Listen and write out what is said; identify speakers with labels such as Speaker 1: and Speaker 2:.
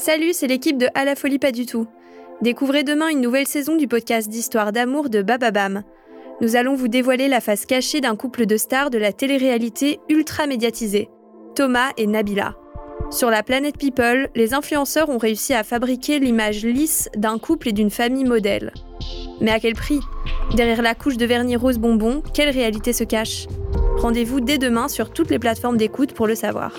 Speaker 1: Salut, c'est l'équipe de À la folie pas du tout. Découvrez demain une nouvelle saison du podcast d'histoire d'amour de Bababam. Nous allons vous dévoiler la face cachée d'un couple de stars de la télé-réalité ultra médiatisée, Thomas et Nabila. Sur la planète People, les influenceurs ont réussi à fabriquer l'image lisse d'un couple et d'une famille modèle. Mais à quel prix? Derrière la couche de vernis rose bonbon, quelle réalité se cache? Rendez-vous dès demain sur toutes les plateformes d'écoute pour le savoir.